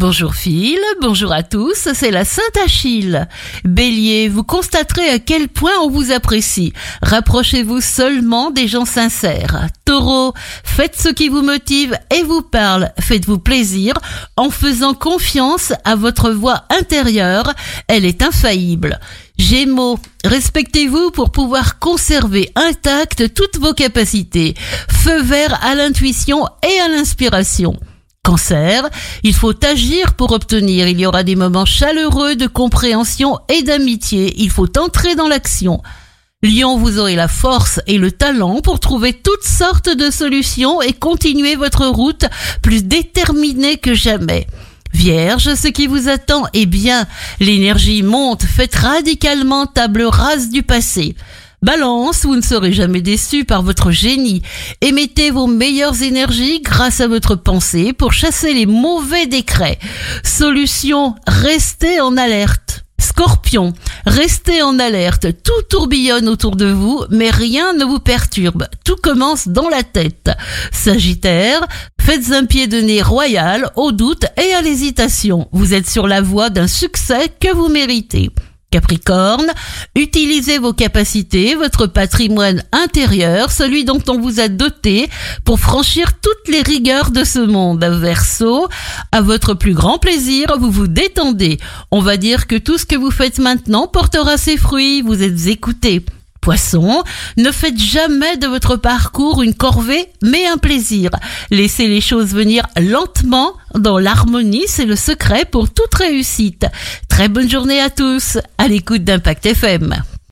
Bonjour Phil, bonjour à tous, c'est la Sainte Achille. Bélier, vous constaterez à quel point on vous apprécie. Rapprochez-vous seulement des gens sincères. Taureau, faites ce qui vous motive et vous parle. Faites-vous plaisir en faisant confiance à votre voix intérieure. Elle est infaillible. Gémeaux, respectez-vous pour pouvoir conserver intactes toutes vos capacités. Feu vert à l'intuition et à l'inspiration. Cancer, il faut agir pour obtenir. Il y aura des moments chaleureux de compréhension et d'amitié. Il faut entrer dans l'action. Lion, vous aurez la force et le talent pour trouver toutes sortes de solutions et continuer votre route plus déterminée que jamais. Vierge, ce qui vous attend est bien. L'énergie monte, faites radicalement table rase du passé. Balance, vous ne serez jamais déçu par votre génie. Émettez vos meilleures énergies grâce à votre pensée pour chasser les mauvais décrets. Solution, restez en alerte. Scorpion, restez en alerte, tout tourbillonne autour de vous, mais rien ne vous perturbe, tout commence dans la tête. Sagittaire, faites un pied de nez royal au doute et à l'hésitation, vous êtes sur la voie d'un succès que vous méritez. Capricorne, utilisez vos capacités, votre patrimoine intérieur, celui dont on vous a doté, pour franchir toutes les rigueurs de ce monde. Verseau, à votre plus grand plaisir, vous vous détendez. On va dire que tout ce que vous faites maintenant portera ses fruits, vous êtes écouté. Poisson, ne faites jamais de votre parcours une corvée, mais un plaisir. Laissez les choses venir lentement, dans l'harmonie, c'est le secret pour toute réussite. Très bonne journée à tous, à l'écoute d'Impact FM.